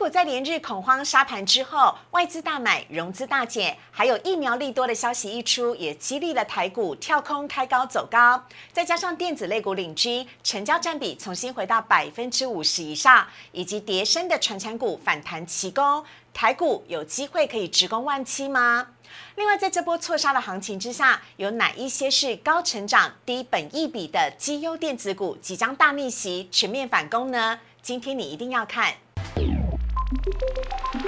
股在连日恐慌杀盘之后，外资大买，融资大减，还有疫苗利多的消息一出，也激励了台股跳空开高走高。再加上电子类股领军，成交占比重新回到百分之五十以上，以及叠升的传产股反弹齐攻，台股有机会可以直攻万七吗？另外，在这波错杀的行情之下，有哪一些是高成长、低本益比的绩优电子股即将大逆袭、全面反攻呢？今天你一定要看。Thank you.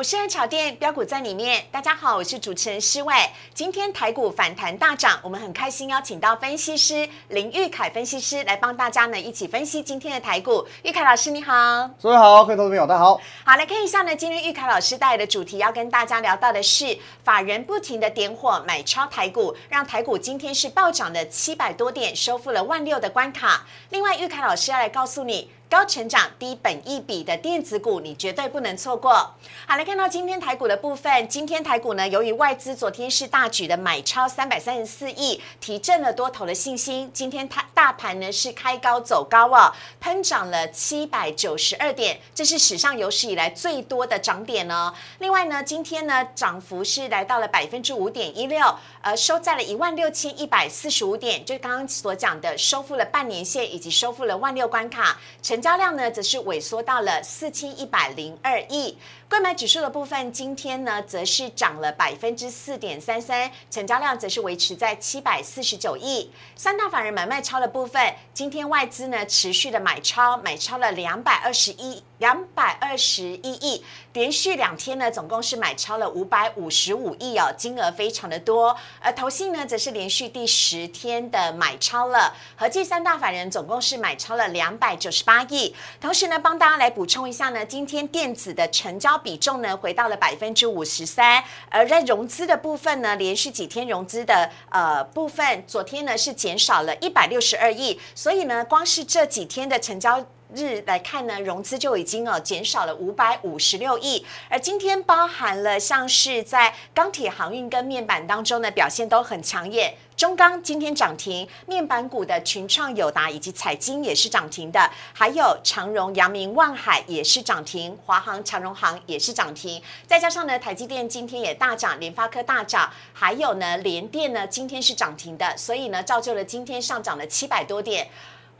股市人炒店标股在里面，大家好，我是主持人施伟。今天台股反弹大涨，我们很开心邀请到分析师林玉凯分析师来帮大家呢一起分析今天的台股。玉凯老师你好，各位好，各位投资朋友大家好。好，来看一下呢，今天玉凯老师带来的主题要跟大家聊到的是法人不停的点火买超台股，让台股今天是暴涨了七百多点，收复了万六的关卡。另外，玉凯老师要来告诉你。高成长、低本益比的电子股，你绝对不能错过。好，来看到今天台股的部分。今天台股呢，由于外资昨天是大举的买超三百三十四亿，提振了多头的信心。今天它大盘呢是开高走高哦，喷涨了七百九十二点，这是史上有史以来最多的涨点呢。另外呢，今天呢涨幅是来到了百分之五点一六，呃，收在了一万六千一百四十五点，就刚刚所讲的，收复了半年线以及收复了万六关卡。成成交量呢，则是萎缩到了四千一百零二亿。购买指数的部分，今天呢，则是涨了百分之四点三三，成交量则是维持在七百四十九亿。三大法人买卖超的部分，今天外资呢持续的买超，买超了两百二十一两百二十一亿，连续两天呢，总共是买超了五百五十五亿哦，金额非常的多。而投信呢，则是连续第十天的买超了，合计三大法人总共是买超了两百九十八。亿，同时呢，帮大家来补充一下呢，今天电子的成交比重呢，回到了百分之五十三，而在融资的部分呢，连续几天融资的呃部分，昨天呢是减少了一百六十二亿，所以呢，光是这几天的成交。日来看呢，融资就已经哦减少了五百五十六亿，而今天包含了像是在钢铁、航运跟面板当中呢，表现都很抢眼。中钢今天涨停，面板股的群创、友达以及彩晶也是涨停的，还有长荣、阳明、万海也是涨停，华航、长荣航也是涨停。再加上呢，台积电今天也大涨，联发科大涨，还有呢，联电呢今天是涨停的，所以呢，造就了今天上涨了七百多点。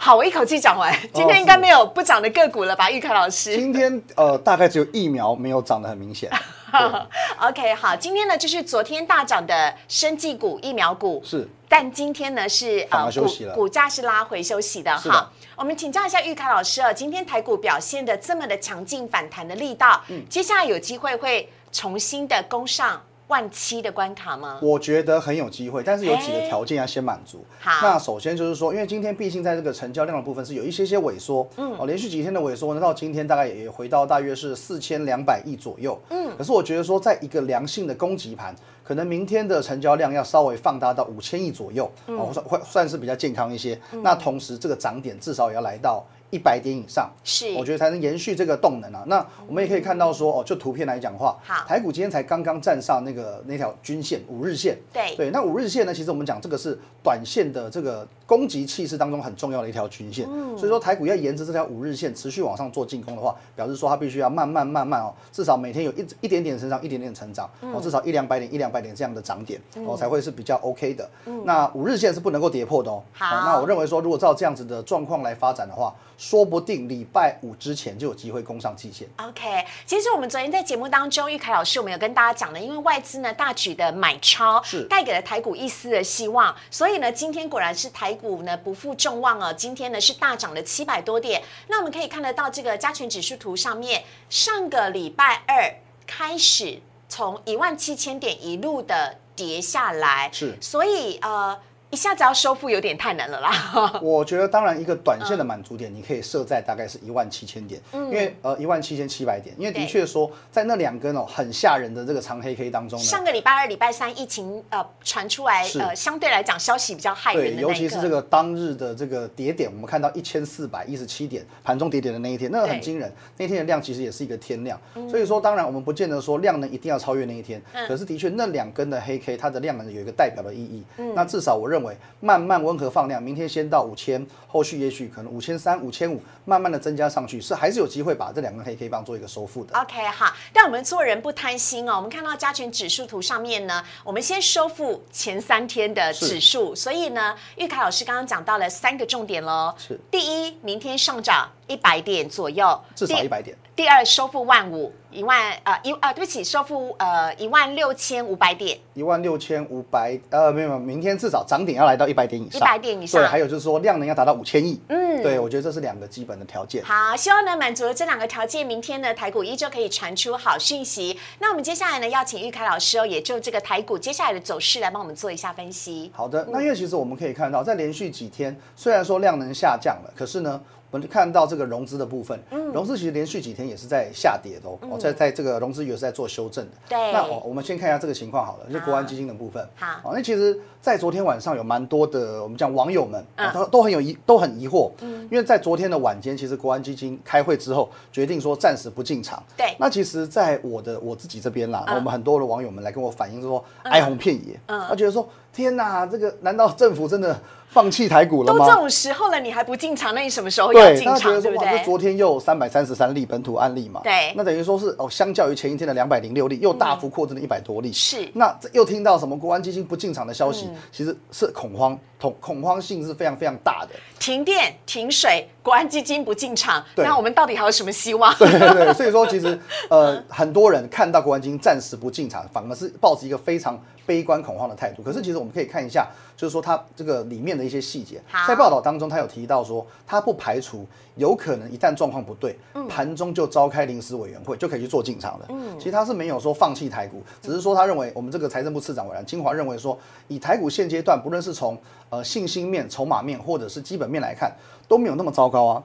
好，我一口气讲完。今天应该没有不涨的个股了吧？玉凯老师，今天呃，大概只有疫苗没有涨得很明显。OK，好，今天呢就是昨天大涨的生技股、疫苗股是，但今天呢是呃股股价是拉回休息的。哈，我们请教一下玉凯老师啊，今天台股表现的这么的强劲，反弹的力道，嗯，接下来有机会会重新的攻上。万七的关卡吗？我觉得很有机会，但是有几个条件要先满足。好，那首先就是说，因为今天毕竟在这个成交量的部分是有一些些萎缩，嗯，哦，连续几天的萎缩呢，到今天大概也回到大约是四千两百亿左右，嗯，可是我觉得说，在一个良性的攻击盘，可能明天的成交量要稍微放大到五千亿左右，哦，算会算是比较健康一些。那同时这个涨点至少也要来到。一百点以上，是我觉得才能延续这个动能啊。那我们也可以看到说，哦，就图片来讲话，好，台股今天才刚刚站上那个那条均线五日线，对对。那五日线呢，其实我们讲这个是短线的这个攻击气势当中很重要的一条均线。嗯，所以说台股要沿着这条五日线持续往上做进攻的话，表示说它必须要慢慢慢慢哦，至少每天有一一点点成长，一点点成长，哦，至少一两百点一两百点这样的涨点，哦，才会是比较 OK 的。那五日线是不能够跌破的哦。好，那我认为说，如果照这样子的状况来发展的话，说不定礼拜五之前就有机会攻上季线。OK，其实我们昨天在节目当中，玉凯老师我们有跟大家讲的，因为外资呢大举的买超，是带给了台股一丝的希望，所以呢，今天果然是台股呢不负众望哦，今天呢是大涨了七百多点。那我们可以看得到这个加权指数图上面，上个礼拜二开始从一万七千点一路的跌下来，是，所以呃。一下子要收复有点太难了啦。我觉得当然一个短线的满足点，你可以设在大概是一万七千点，因为呃一万七千七百点，因为的确说在那两根哦很吓人的这个长黑 K 当中呢，上个礼拜二、礼拜三疫情呃传出来，呃相对来讲消息比较害人的，尤其是这个当日的这个跌点，我们看到一千四百一十七点盘中跌点的那一天，那个很惊人。那天的量其实也是一个天量，所以说当然我们不见得说量能一定要超越那一天，可是的确那两根的黑 K 它的量能有一个代表的意义，那至少我认为慢慢温和放量，明天先到五千，后续也许可能五千三、五千五，慢慢的增加上去，是还是有机会把这两个黑 K 棒做一个收复的。OK 哈，但我们做人不贪心哦，我们看到加权指数图上面呢，我们先收复前三天的指数，所以呢，玉凯老师刚刚讲到了三个重点喽。是，第一，明天上涨一百点左右，至少一百点。第二，收复万五。一万呃一呃，对不起，收复呃一万六千五百点，一万六千五百呃没有没有，明天至少涨点要来到一百点以上，一百点以上，对，还有就是说量能要达到五千亿，嗯，对我觉得这是两个基本的条件。好，希望呢满足了这两个条件，明天呢台股依旧可以传出好讯息。那我们接下来呢要请玉凯老师哦，也就这个台股接下来的走势来帮我们做一下分析。好的，那因为其实我们可以看到，在连续几天虽然说量能下降了，可是呢。我们就看到这个融资的部分，融资其实连续几天也是在下跌的哦，在在这个融资也是在做修正的。对，那我我们先看一下这个情况好了，就国安基金的部分。好，那其实，在昨天晚上有蛮多的我们讲网友们，都都很有疑，都很疑惑。嗯，因为在昨天的晚间，其实国安基金开会之后，决定说暂时不进场。对，那其实，在我的我自己这边啦，我们很多的网友们来跟我反映说，哀鸿遍野。嗯，他觉得说，天哪，这个难道政府真的？放弃台股了吗？都这种时候了，你还不进场？那你什么时候要进场？对不对？昨天又三百三十三例本土案例嘛？对。那等于说是哦，相较于前一天的两百零六例，又大幅扩增了一百多例。是。那又听到什么国安基金不进场的消息，其实是恐慌，恐恐慌性是非常非常大的。停电、停水，国安基金不进场，那我们到底还有什么希望？对对对。所以说，其实呃，很多人看到国安基金暂时不进场，反而是抱着一个非常悲观恐慌的态度。可是，其实我们可以看一下。就是说，它这个里面的一些细节，在报道当中，他有提到说，他不排除有可能一旦状况不对，盘中就召开临时委员会，就可以去做进场的。嗯，其实他是没有说放弃台股，只是说他认为，我们这个财政部次长委员金华认为说，以台股现阶段，不论是从呃信心面、筹码面，或者是基本面来看，都没有那么糟糕啊。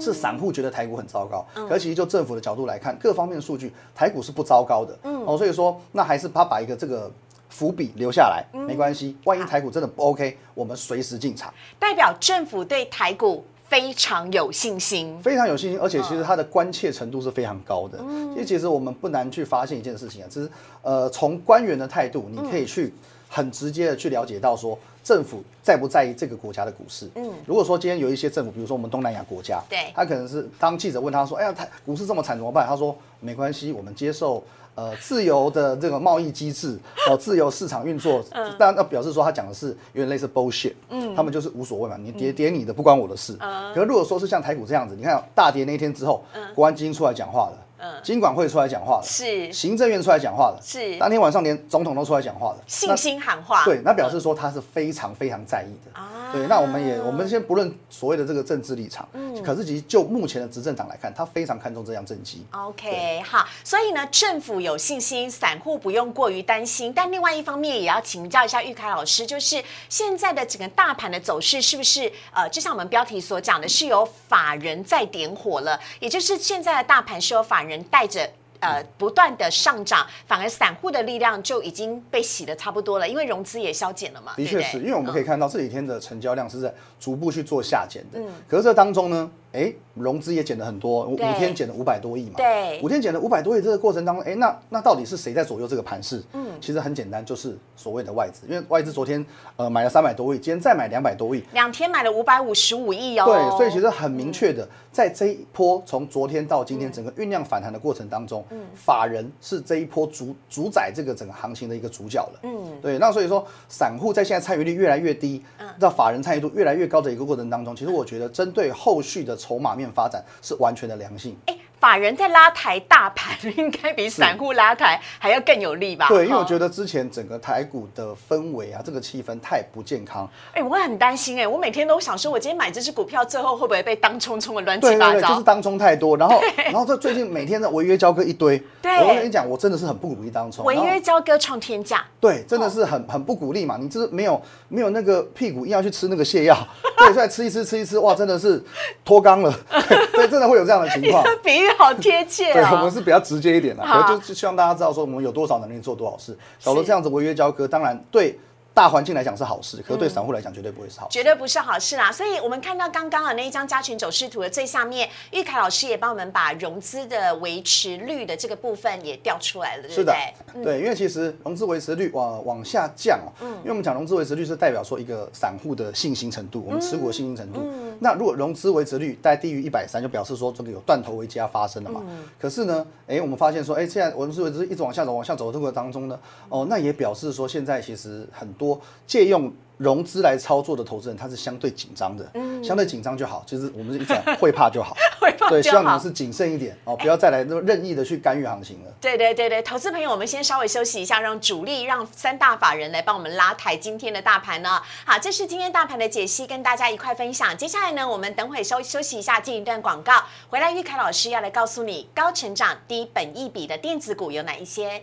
是散户觉得台股很糟糕，可其实就政府的角度来看，各方面的数据，台股是不糟糕的。嗯，哦，所以说，那还是他把一个这个。伏笔留下来没关系，万一台股真的不 OK，我们随时进场。代表政府对台股非常有信心，非常有信心，而且其实它的关切程度是非常高的。因为其实我们不难去发现一件事情啊，就是呃从官员的态度，你可以去很直接的去了解到说政府在不在意这个国家的股市。嗯，如果说今天有一些政府，比如说我们东南亚国家，对，他可能是当记者问他说：“哎呀，台股市这么惨怎么办？”他说：“没关系，我们接受。”呃，自由的这个贸易机制，哦，自由市场运作，当然那表示说他讲的是有点类似 bullshit，嗯，他们就是无所谓嘛，你跌跌你的，不关我的事。可是如果说是像台股这样子，你看大跌那一天之后，国安基金出来讲话了。金管会出来讲话了，是。行政院出来讲话了，是。当天晚上连总统都出来讲话了，信心喊话，对，那表示说他是非常非常在意的。啊。对，那我们也我们先不论所谓的这个政治立场，嗯，可是其实就目前的执政党来看，他非常看重这项政绩。OK，好，所以呢，政府有信心，散户不用过于担心。但另外一方面也要请教一下玉凯老师，就是现在的整个大盘的走势是不是呃，就像我们标题所讲的，是有法人在点火了，也就是现在的大盘是有法人带着。呃，不断的上涨，反而散户的力量就已经被洗的差不多了，因为融资也消减了嘛。的确是因为我们可以看到这几天的成交量是在逐步去做下减的。嗯，可是这当中呢？哎，融资也减了很多，五天减了五百多亿嘛。对，五天减了五百多亿，这个过程当中，哎，那那到底是谁在左右这个盘势？嗯，其实很简单，就是所谓的外资，因为外资昨天呃买了三百多亿，今天再买两百多亿，两天买了五百五十五亿哦。对，所以其实很明确的，在这一波从昨天到今天整个酝酿反弹的过程当中，嗯，法人是这一波主主宰这个整个行情的一个主角了。嗯，对，那所以说散户在现在参与率越来越低，嗯，到法人参与度越来越高的一个过程当中，其实我觉得针对后续的筹码面发展。是完全的良性。法人在拉抬大盘，应该比散户拉抬还要更有利吧？对，因为我觉得，之前整个台股的氛围啊，这个气氛太不健康。哎、我很担心哎、我每天都想说，我今天买这只股票，最后会不会被当冲冲的乱七对对对，就？是当冲太多，然后 然后这最近每天的违约交割一堆。对我跟你讲，我真的是很不鼓励当冲。违约交割创天价，对，真的是很很不鼓励嘛！你这没有没有那个屁股硬要去吃那个泻药，对，所以吃一吃吃一吃，哇，真的是脱肛了，对，对真的会有这样的情况。比喻好贴切对，我哦们。是比较直接一点的，就就希望大家知道说我们有多少能力做多少事。搞得这样子违约交割，当然对大环境来讲是好事，可是对散户来讲绝对不会是好事。绝对不是好事啦，所以我们看到刚刚的那一张加权走势图的最下面，玉凯老师也帮我们把融资的维持率的这个部分也调出来了，对不是的对？，对，因为其实融资维持率往往下降哦，嗯因为我们讲融资维持率是代表说一个散户的信心程度，我们持股的信心程度。那如果融资维持率大概低于一百三，就表示说这个有断头危机要发生了嘛。可是呢，哎，我们发现说，哎，现在融资维持率一直往下走，往下走的过程当中呢，哦，那也表示说现在其实很多借用。融资来操作的投资人，他是相对紧张的，相对紧张就好。就是我们是一讲会怕就好，会怕对，希望你们是谨慎一点哦，不要再来那么任意的去干预行情了。对对对对，投资朋友，我们先稍微休息一下，让主力、让三大法人来帮我们拉抬今天的大盘呢。好，这是今天大盘的解析，跟大家一块分享。接下来呢，我们等会休休息一下，进一段广告，回来玉凯老师要来告诉你高成长、低本益比的电子股有哪一些。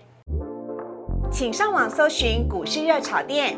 请上网搜寻股市热炒店，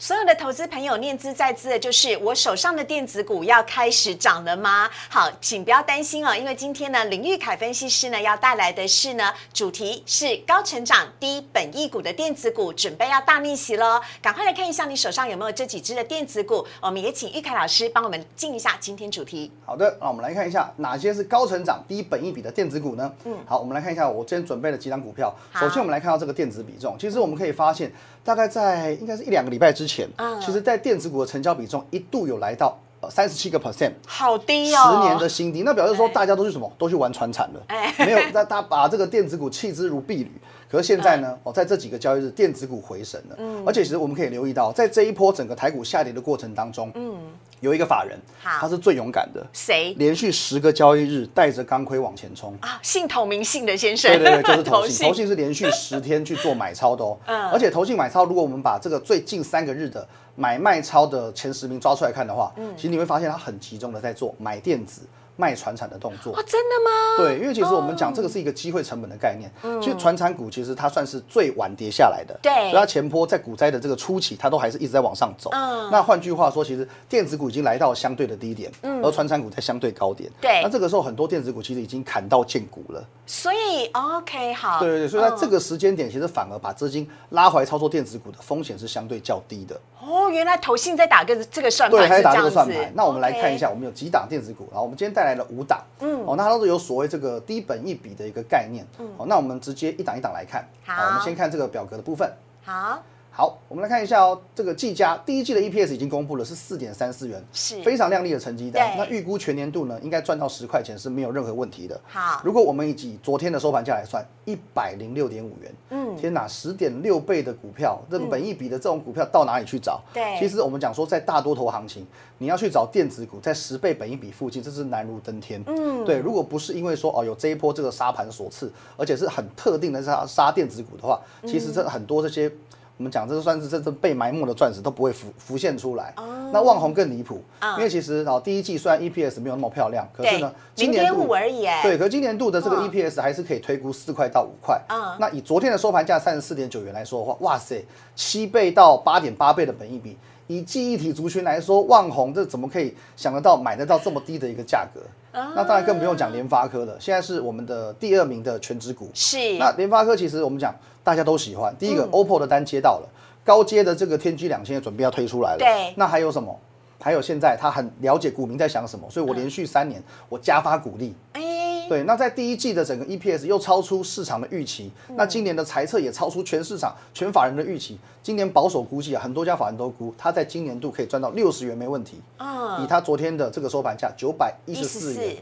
所有的投资朋友念兹在兹的就是我手上的电子股要开始涨了吗？好，请不要担心哦，因为今天呢，林玉凯分析师呢要带来的是呢，主题是高成长低本益股的电子股，准备要大逆袭喽！赶快来看一下你手上有没有这几只的电子股，我们也请玉凯老师帮我们进一下今天主题。好的，那我们来看一下哪些是高成长、低本益比的电子股呢？嗯，好，我们来看一下我今天准备了几档股票。首先，我们来看到这个电子比重，其实我们可以发现，大概在应该是一两个礼拜之前，嗯其实在电子股的成交比重一度有来到呃三十七个 percent。好低哦，十年的新低，那表示说哎大家都去什么？都去玩船产了哎，没有那他把这个电子股弃之如敝履。可是现在呢，哦，在这几个交易日，电子股回神了。嗯而且其实我们可以留意到，在这一波整个台股下跌的过程当中，嗯，有一个法人，他是最勇敢的，谁连续十个交易日带着钢盔往前冲。啊？姓投名姓的先生，对对对，就是 投信，信投信是连续十天去做买超的哦。嗯而且投信买超，如果我们把这个最近三个日的买卖超的前十名抓出来看的话，嗯其实你会发现他很集中的在做买电子、卖船产的动作。哦，真的吗？对，因为其实我们讲这个是一个机会成本的概念。嗯其实船产股其实它算是最晚跌下来的，嗯对所以它前波在股灾的这个初期，它都还是一直在往上走。嗯那换句话说，其实电子股已经来到相对的低点，嗯而船产股在相对高点。对那这个时候很多电子股其实已经砍到见骨了。所以 OK 好，对对对，所以在嗯这个时间点，其实反而把资金拉回来操作电子股的风险是相对较低的。哦，原来投信在打个这个算对，盘还是打这。个算盘。那我们来看一下，我们有几档电子股，然后我们今天带来了五档，嗯，哦，那它都是有所谓这个低本一笔的一个概念，嗯，哦，那我们直接一档一档来看。好我们先看这个表格的部分。好，好，我们来看一下哦，这个技嘉第一季的 EPS 已经公布了，是四点三四元，是非常亮丽的成绩单对。那预估全年度呢，应该赚到十块钱是没有任何问题的。好如果我们以昨天的收盘价来算，一百零六点五元，嗯天哪，十点六倍的股票，这个本一比的这种股票到哪里去找？对其实我们讲说，在大多头行情，你要去找电子股在十倍本一比附近，这是难如登天。嗯，对，如果不是因为说哦有这一波这个沙盘所赐，而且是很特定的杀杀电子股的话，其实这很多这些。我们讲，这算是真正被埋没的钻石都不会浮浮现出来。那望红更离谱，因为其实哦，第一季虽然 EPS 没有那么漂亮，可是呢，对今年度而已哎对，可是今年度的这个嗯 EPS 还是可以推估四块到五块。嗯那以昨天的收盘价三十四点九元来说的话，哇塞，七倍到八点八倍的本益比。以记忆体族群来说，旺宏这怎么可以想得到买得到这么低的一个价格？啊那当然更不用讲联发科了，现在是我们的第二名的全职股。是那联发科其实我们讲大家都喜欢，第一个、嗯 OPPO 的单接到了，高阶的这个天玑两千也准备要推出来了。对那还有什么？还有现在他很了解股民在想什么，所以我连续三年我加发鼓励。哎，对，那在第一季的整个 EPS 又超出市场的预期，嗯那今年的财测也超出全市场全法人的预期。今年保守估计啊，很多家法人都估，它在今年度可以赚到六十元没问题。嗯以它昨天的这个收盘价九百一十四元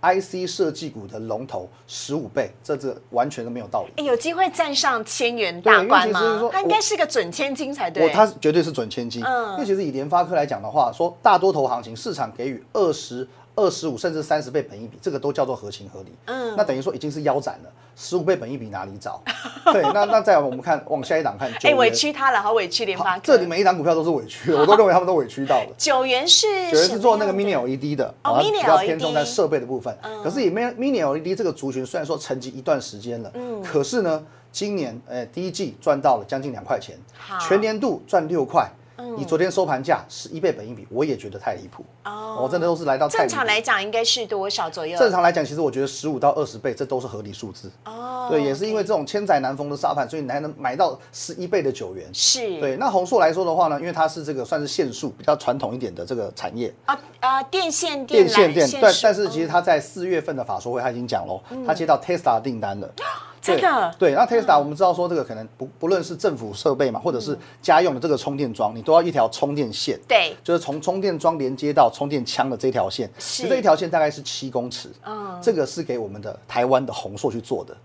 ，IC 设计股的龙头十五倍，这这完全都没有道理。哎，有机会站上千元大关吗？它应该是个准千金才我对。它绝对是准千金，嗯因为其实以联发科来讲的话，说大多头行情市场给予二十二十五甚至三十倍本一比，这个都叫做合情合理。嗯那等于说已经是腰斩了，十五倍本一比哪里找？对，那那再来我们看往下一档看，九哎，元委屈他了，好委屈联发科。这里每一档股票都是委屈，我都认为他们都委屈到了。九元是九元是做那个 mini LED 的，比较偏重在设备的部分。嗯可是以 mini mini LED 这个族群，虽然说沉寂一段时间了，嗯可是呢，今年呃第一季赚到了将近两块钱好，全年度赚六块。以昨天收盘价十一倍本一比，我也觉得太离谱。哦我真的都是来到正常来讲应该是多少左右？正常来讲，其实我觉得十五到二十倍，这都是合理数字。哦，对，也是因为这种千载难逢的沙盘，所以你还能买到十一倍的九元。是对，那宏硕来说的话呢，因为它是这个算是线束比较传统一点的这个产业，啊啊电线电线缆电，但但是其实它在四月份的法说会他已经讲喽，他接到 Tesla 订单了。真的？对，那 Tesla 我们知道说这个可能不不论是政府设备嘛，或者是家用的这个充电桩，你都要一条充电线。对。就是从充电桩连接到充电枪的这条线，是。其实这一条线大概是七公尺，嗯。这个是给我们的台湾的宏硕去做的。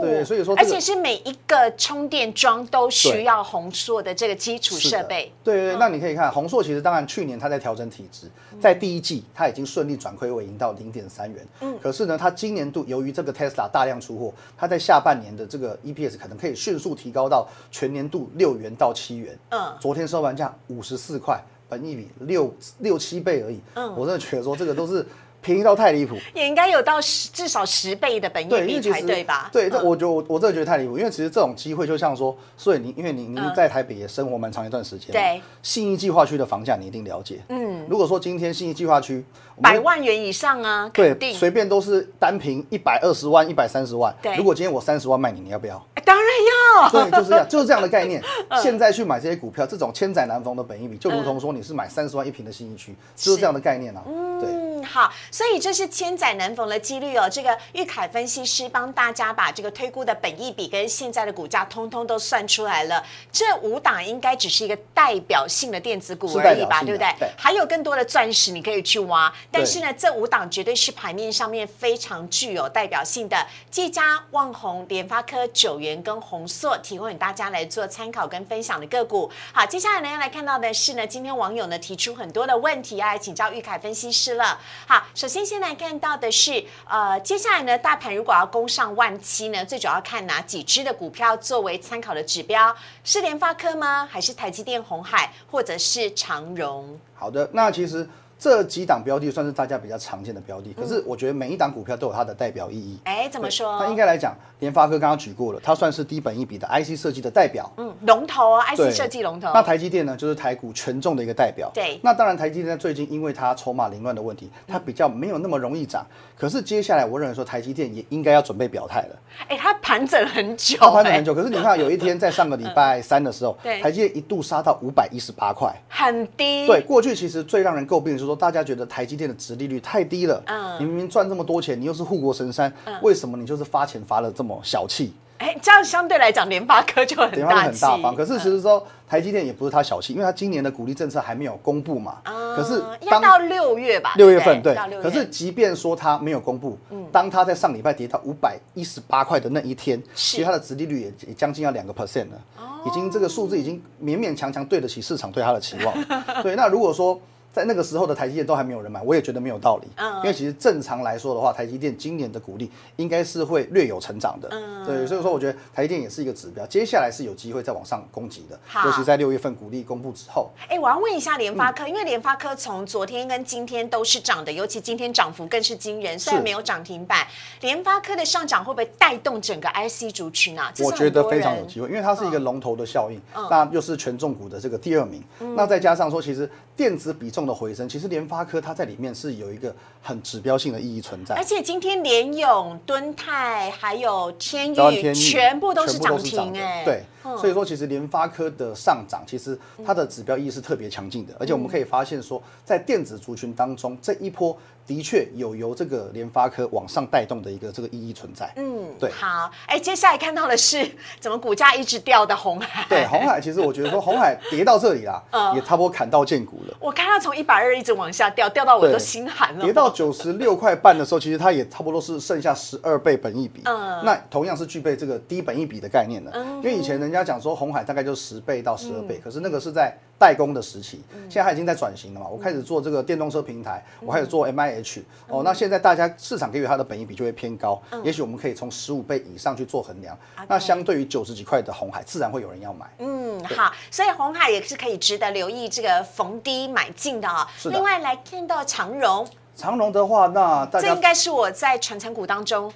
对，所以说而这个且是每一个充电桩都需要宏硕的这个基础设备。对对对，那你可以看宏硕，其实当然去年它在调整体质，在第一季它已经顺利转亏为盈到零点三元。嗯，可是呢，它今年度由于这个 Tesla 大量出货，它在下半年的这个 EPS 可能可以迅速提高到全年度六元到七元。嗯昨天收盘价五十四块，本益比六六七倍而已。嗯，我真的觉得说这个都是便宜到太离谱。也应该有到十至少十倍的本益比才对吧？对，这嗯我觉得我我真的觉得太离谱，因为其实这种机会就像说，所以你因为你您在台北也生活蛮长一段时间，对，信义计划区的房价你一定了解，嗯，如果说今天信义计划区，百万元以上啊，对。随便都是单平一百二十万、一百三十万，对如果今天我三十万卖你，你要不要？哎当然要。对，就是这样，就是这样的概念。嗯现在去买这些股票，这种千载难逢的本益比，就如同说你是买三十万一平的信义区，就是这样的概念啊。对。嗯，好，所以这是千载难逢的几率哦。这个玉凯分析师帮大家把这个推估的本益比跟现在的股价通通都算出来了。这五档应该只是一个代表性的电子股而已吧，对不对？对还有更多的钻石你可以去挖，但是呢，这五档绝对是盘面上面非常具有代表性的。技嘉、旺宏、联发科、九元跟宏硕，提供给大家来做参考跟分享的个股。好，接下来呢要来看到的是呢，今天网友呢提出很多的问题，要来请教玉凯分析师了。好，首先先来看到的是，呃，接下来呢，大盘如果要攻上万七呢，最主要看哪几只的股票作为参考的指标？是联发科吗？还是台积电、红海，或者是长荣？好的，那其实这几档标的算是大家比较常见的标的，可是我觉得每一档股票都有它的代表意义。哎，怎么说？那应该来讲，联发科刚刚举过了，它算是低本益比的 IC 设计的代表。嗯，龙头哦对，IC 设计龙头。那台积电呢，就是台股权重的一个代表。对那当然台积电最近因为它筹码凌乱的问题，它比较没有那么容易涨。可是接下来我认为说台积电也应该要准备表态了。哎，它盘整很久，盘整很久，可是你看有一天在上个礼拜三的时候，对台积电一度杀到五百一十八块。很低。对，，过去其实最让人诟病的就是说，大家觉得台积电的殖利率太低了。嗯你明明赚这么多钱，你又是护国神山，为什么你就是发钱发的这么小气？哎，这样相对来讲，联发科就很联发科大，很大方，可是其实说台积电也不是他小气，因为他今年的鼓励政策还没有公布嘛。嗯可是当要到六月吧，六月份对可是即便说他没有公布，当他在上礼拜跌到五百一十八块的那一天，其实他的殖利率也也将近要两个 percent 了，已经这个数字已经勉勉强强对得起市场对他的期望。对，那如果说在那个时候的台积电都还没有人买，我也觉得没有道理。嗯。因为其实正常来说的话，台积电今年的股利应该是会略有成长的。嗯。对，所以说我觉得台积电也是一个指标，接下来是有机会再往上攻击的好，尤其在六月份股利公布之后。哎，我要问一下联发嗯。科，因为联发科从昨天跟今天都是涨的，尤其今天涨幅更是惊人，虽然没有涨停板，联发科的上涨会不会带动整个 IC 族群啊？我觉得非常有机会，因为它是一个龙头的效应，嗯。那又是权重股的这个第二名，那再加上说，其实电子比重的回升，其实联发科它在里面是有一个很指标性的意义存在而。且今天联勇、敦泰还有天宇，全部都是涨停哎、的对所以说其实联发科的上涨，其实它的指标意义是特别强劲的，而且我们可以发现说，在电子族群当中这一波。的确有由这个联发科往上带动的一个这个意义存在。嗯，对。好，哎，接下来看到的是怎么股价一直掉的红海。对，红海其实我觉得说红海跌到这里啦，也差不多砍到见骨了。我看它从一百二一直往下掉，掉到我都心寒了。跌到九十六块半的时候，其实它也差不多是剩下十二倍本益比。嗯。那同样是具备这个低本益比的概念的，因为以前人家讲说红海大概就十倍到十二倍，可是那个是在。代工的时期，现在它已经在转型了嘛？我开始做这个电动车平台，我开始做 M I H 哦。那现在大家市场给予它的本益比就会偏高，也许我们可以从十五倍以上去做衡量。那相对于九十几块的红海，自然会有人要买。嗯，好，所以红海也是可以值得留意这个逢低买进的啊。另外来看到长荣，长荣的话，那这应该是我在传承股当中。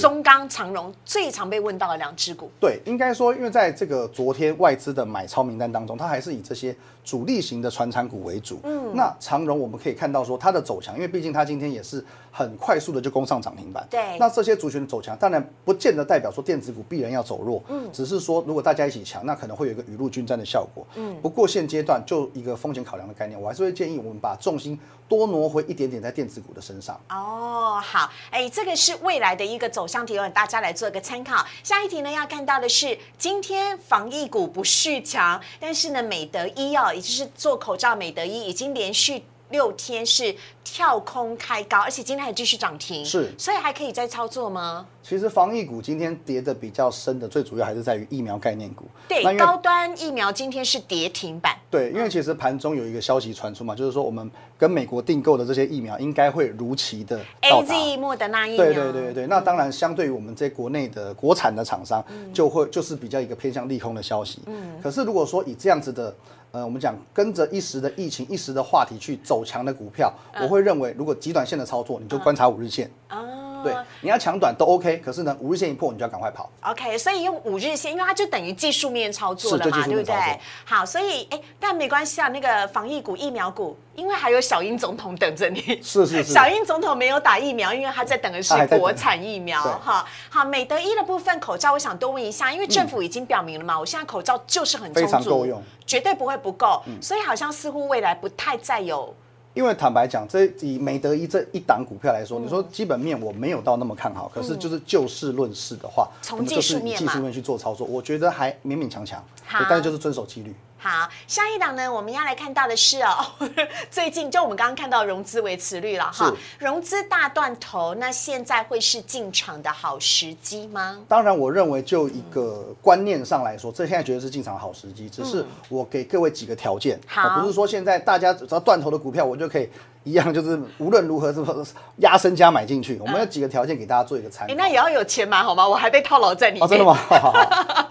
中钢、长荣最常被问到的两只股，对，应该说，因为在这个昨天外资的买超名单当中，它还是以这些主力型的传产股为主。嗯，那长荣我们可以看到说它的走强，因为毕竟它今天也是很快速的就攻上涨停板。对，那这些族群的走强，当然不见得代表说电子股必然要走弱。嗯，只是说如果大家一起强，那可能会有一个雨露均沾的效果。嗯，不过现阶段就一个风险考量的概念，我还是会建议我们把重心多挪回一点点在电子股的身上。哦，好，哎，这个是未来的一个。走向提问，大家来做一个参考。下一题呢，要看到的是今天防疫股不续强，但是呢，美德医药，也就是做口罩，美德医已经连续六天是跳空开高，而且今天还继续涨停，是，所以还可以再操作吗？其实防疫股今天跌的比较深的，最主要还是在于疫苗概念股。对，高端疫苗今天是跌停板。对，因为其实盘中有一个消息传出嘛，就是说我们跟美国订购的这些疫苗应该会如期的 A Z 莫德纳疫苗。对对对对那当然相对于我们这国内的国产的厂商，就会就是比较一个偏向利空的消息。嗯。可是如果说以这样子的，呃，我们讲跟着一时的疫情、一时的话题去走强的股票，我会认为如果极短线的操作，你就观察五日线。对，你要抢短都 OK，可是呢，五日线一破，你就要赶快跑。OK，所以用五日线，因为它就等于技术面操作了嘛，对不对？好，所以哎，但没关系啊，那个防疫股、疫苗股，因为还有小英总统等着你。是是是。小英总统没有打疫苗，因为他在等的是国产疫苗。哈，好，美德一的部分口罩，我想多问一下，因为政府已经表明了嘛，我现在口罩就是很充足，绝对不会不够，所以好像似乎未来不太再有。因为坦白讲，这以美德一这一档股票来说，你说基本面我没有到那么看好，可是就是就事论事的话，从技术面技术面去做操作，我觉得还勉勉强强，但是就是遵守纪律。好，下一档呢，我们要来看到的是哦，最近就我们刚刚看到融资维持率了哈，融资大断头，那现在会是进场的好时机吗？当然，我认为就一个观念上来说，这现在绝对是进场的好时机，只是我给各位几个条件，好，不是说现在大家只要断头的股票，我就可以一样，就是无论如何是压身家买进去，我们有几个条件给大家做一个参考。那也要有钱买好吗？我还被套牢在里面。真的吗？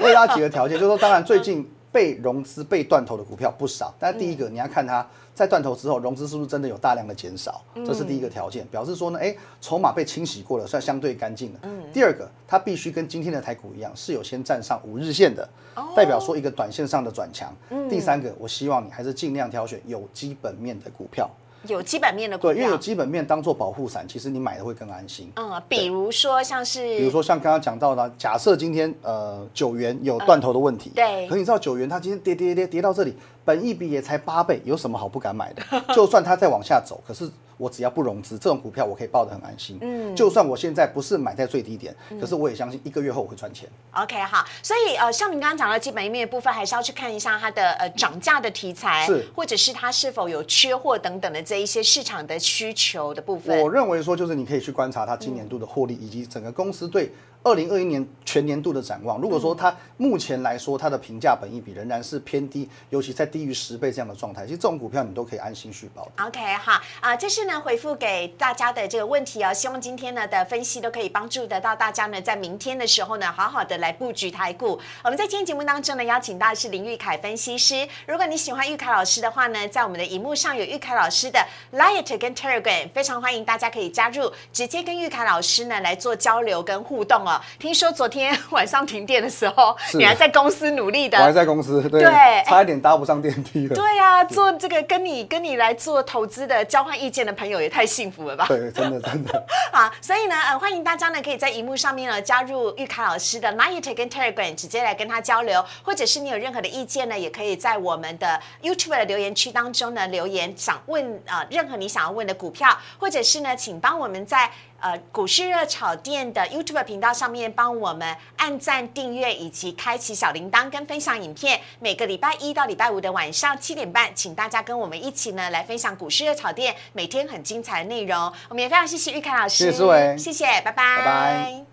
为大家几个条件，就是说，当然最近。被融资被断头的股票不少，但第一个你要看它在断头之后，融资是不是真的有大量的减少，这是第一个条件，表示说呢，哎，筹码被清洗过了，算相对干净的。嗯。第二个，它必须跟今天的台股一样，是有先站上五日线的，代表说一个短线上的转强。嗯。第三个，我希望你还是尽量挑选有基本面的股票。有基本面的股票，对，因为有基本面当做保护伞，其实你买的会更安心。嗯，比如说像是，比如说像刚刚讲到的，假设今天呃九元有断头的问题，对，可你知道九元它今天跌跌跌跌到这里。本益比也才八倍，有什么好不敢买的？就算它再往下走，可是我只要不融资，这种股票我可以抱得很安心。嗯，就算我现在不是买在最低点，可是我也相信一个月后我会赚钱。OK，好，所以呃，像您刚刚讲到基本面的部分，还是要去看一下它的呃涨价的题材，是，或者是它是否有缺货等等的这一些市场的需求的部分。我认为说，就是你可以去观察它今年度的获利，以及整个公司对。二零二一年全年度的展望，如果说它目前来说它的评价本益比仍然是偏低，尤其在低于十倍这样的状态，其实这种股票你都可以安心续保。OK，好啊，这是呢回复给大家的这个问题哦，希望今天呢的分析都可以帮助得到大家呢，在明天的时候呢，好好的来布局台股。我们在今天节目当中呢，邀请到的是林玉凯分析师。如果你喜欢玉凯老师的话呢，在我们的荧幕上有玉凯老师的 Light 跟 Telegram，非常欢迎大家可以加入，直接跟玉凯老师呢来做交流跟互动哦。哦。听说昨天晚上停电的时候，是你还在公司努力的我。还在公司，对，对差一点搭不上电梯了。对呀、做这个跟你跟你来做投资的交换意见的朋友也太幸福了吧！对，真的 真的。啊，所以呢，呃，欢迎大家呢可以在荧幕上面呢加入玉凯老师的 Line 跟 Telegram，直接来跟他交流，或者是你有任何的意见呢，也可以在我们的 YouTube 的留言区当中呢留言，想问呃任何你想要问的股票，或者是呢，请帮我们在。呃，股市热炒店的 YouTube 频道上面帮我们按赞、订阅以及开启小铃铛跟分享影片。每个礼拜一到礼拜五的晚上七点半，请大家跟我们一起呢来分享股市热炒店每天很精彩的内容。我们也非常谢谢玉凯老师，谢谢谢谢，拜拜，拜拜。